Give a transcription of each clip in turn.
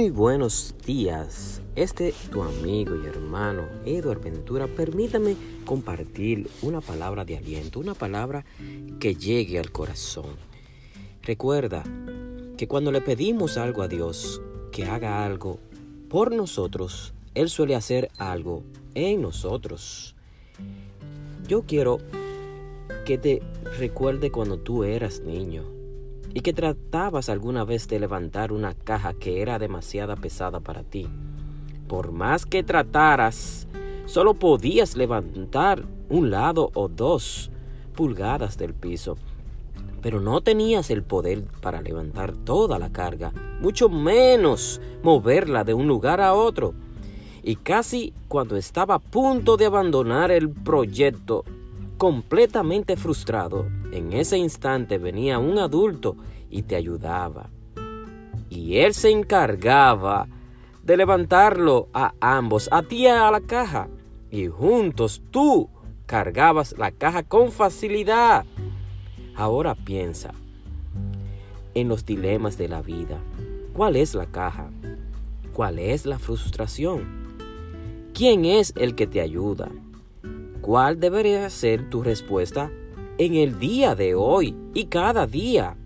Muy buenos días. Este tu amigo y hermano Eduard Ventura, permítame compartir una palabra de aliento, una palabra que llegue al corazón. Recuerda que cuando le pedimos algo a Dios, que haga algo por nosotros, Él suele hacer algo en nosotros. Yo quiero que te recuerde cuando tú eras niño y que tratabas alguna vez de levantar una caja que era demasiado pesada para ti. Por más que trataras, solo podías levantar un lado o dos pulgadas del piso, pero no tenías el poder para levantar toda la carga, mucho menos moverla de un lugar a otro. Y casi cuando estaba a punto de abandonar el proyecto, completamente frustrado, en ese instante venía un adulto y te ayudaba. Y él se encargaba de levantarlo a ambos, a ti a la caja. Y juntos tú cargabas la caja con facilidad. Ahora piensa en los dilemas de la vida. ¿Cuál es la caja? ¿Cuál es la frustración? ¿Quién es el que te ayuda? ¿Cuál debería ser tu respuesta en el día de hoy y cada día?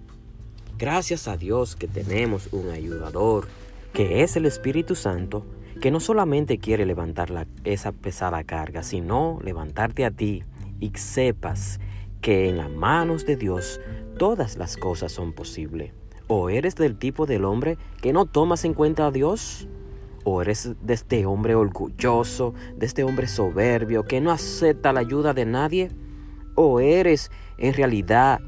Gracias a Dios que tenemos un ayudador, que es el Espíritu Santo, que no solamente quiere levantar esa pesada carga, sino levantarte a ti y sepas que en las manos de Dios todas las cosas son posibles. ¿O eres del tipo del hombre que no tomas en cuenta a Dios? ¿O eres de este hombre orgulloso, de este hombre soberbio que no acepta la ayuda de nadie? ¿O eres en realidad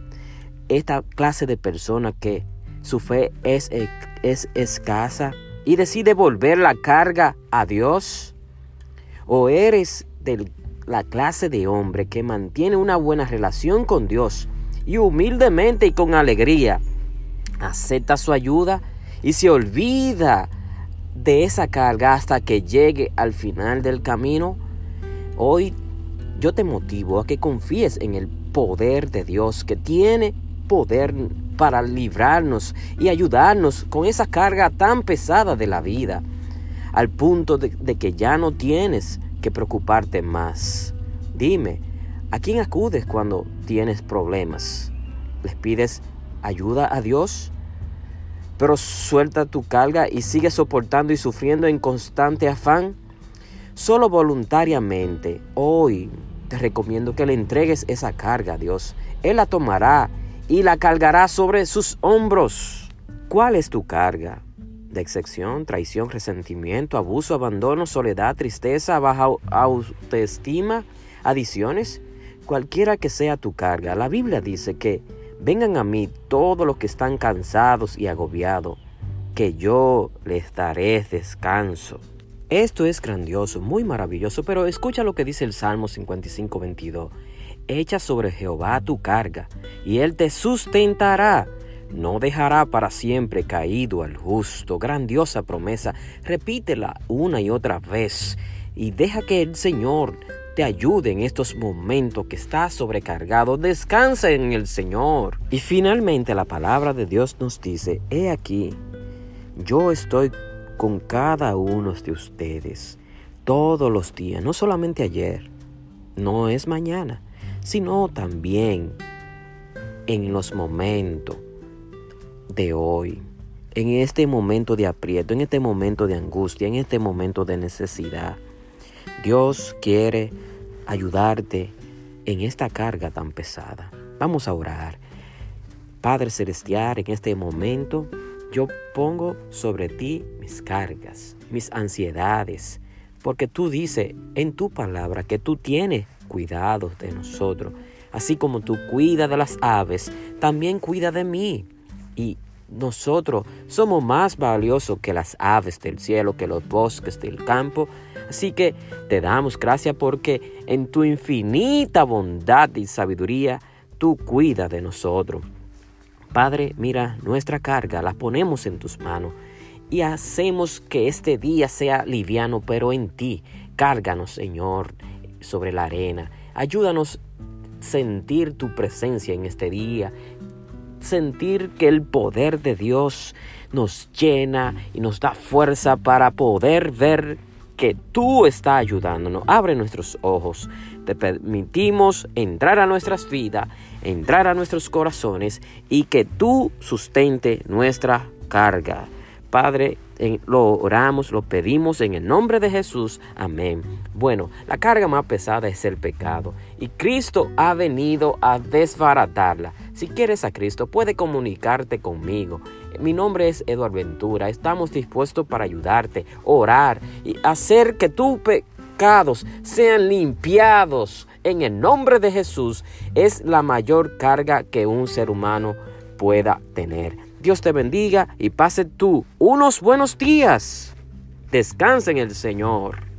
esta clase de persona que su fe es, es escasa y decide volver la carga a Dios? ¿O eres de la clase de hombre que mantiene una buena relación con Dios y humildemente y con alegría acepta su ayuda y se olvida de esa carga hasta que llegue al final del camino, hoy yo te motivo a que confíes en el poder de Dios que tiene poder para librarnos y ayudarnos con esa carga tan pesada de la vida, al punto de, de que ya no tienes que preocuparte más. Dime, ¿a quién acudes cuando tienes problemas? ¿Les pides ayuda a Dios? pero suelta tu carga y sigue soportando y sufriendo en constante afán? Solo voluntariamente, hoy te recomiendo que le entregues esa carga a Dios. Él la tomará y la cargará sobre sus hombros. ¿Cuál es tu carga? De excepción, traición, resentimiento, abuso, abandono, soledad, tristeza, baja autoestima, adiciones. Cualquiera que sea tu carga, la Biblia dice que Vengan a mí todos los que están cansados y agobiados, que yo les daré descanso. Esto es grandioso, muy maravilloso, pero escucha lo que dice el Salmo 55, 22. Echa sobre Jehová tu carga, y él te sustentará. No dejará para siempre caído al justo. Grandiosa promesa. Repítela una y otra vez. Y deja que el Señor te ayude en estos momentos que estás sobrecargado. Descansa en el Señor. Y finalmente la palabra de Dios nos dice, he aquí, yo estoy con cada uno de ustedes todos los días, no solamente ayer, no es mañana, sino también en los momentos de hoy, en este momento de aprieto, en este momento de angustia, en este momento de necesidad. Dios quiere ayudarte en esta carga tan pesada. Vamos a orar. Padre Celestial, en este momento yo pongo sobre ti mis cargas, mis ansiedades, porque tú dices en tu palabra que tú tienes cuidado de nosotros. Así como tú cuidas de las aves, también cuida de mí. Y nosotros somos más valiosos que las aves del cielo, que los bosques del campo. Así que te damos gracias porque en tu infinita bondad y sabiduría tú cuidas de nosotros. Padre, mira, nuestra carga la ponemos en tus manos y hacemos que este día sea liviano, pero en ti. Cárganos, Señor, sobre la arena. Ayúdanos sentir tu presencia en este día sentir que el poder de Dios nos llena y nos da fuerza para poder ver que tú estás ayudándonos. Abre nuestros ojos. Te permitimos entrar a nuestras vidas, entrar a nuestros corazones y que tú sustente nuestra carga. Padre, lo oramos, lo pedimos en el nombre de Jesús. Amén. Bueno, la carga más pesada es el pecado y Cristo ha venido a desbaratarla. Si quieres a Cristo, puede comunicarte conmigo. Mi nombre es Eduardo Ventura. Estamos dispuestos para ayudarte, orar y hacer que tus pecados sean limpiados en el nombre de Jesús. Es la mayor carga que un ser humano pueda tener. Dios te bendiga y pase tú unos buenos días. Descansa en el Señor.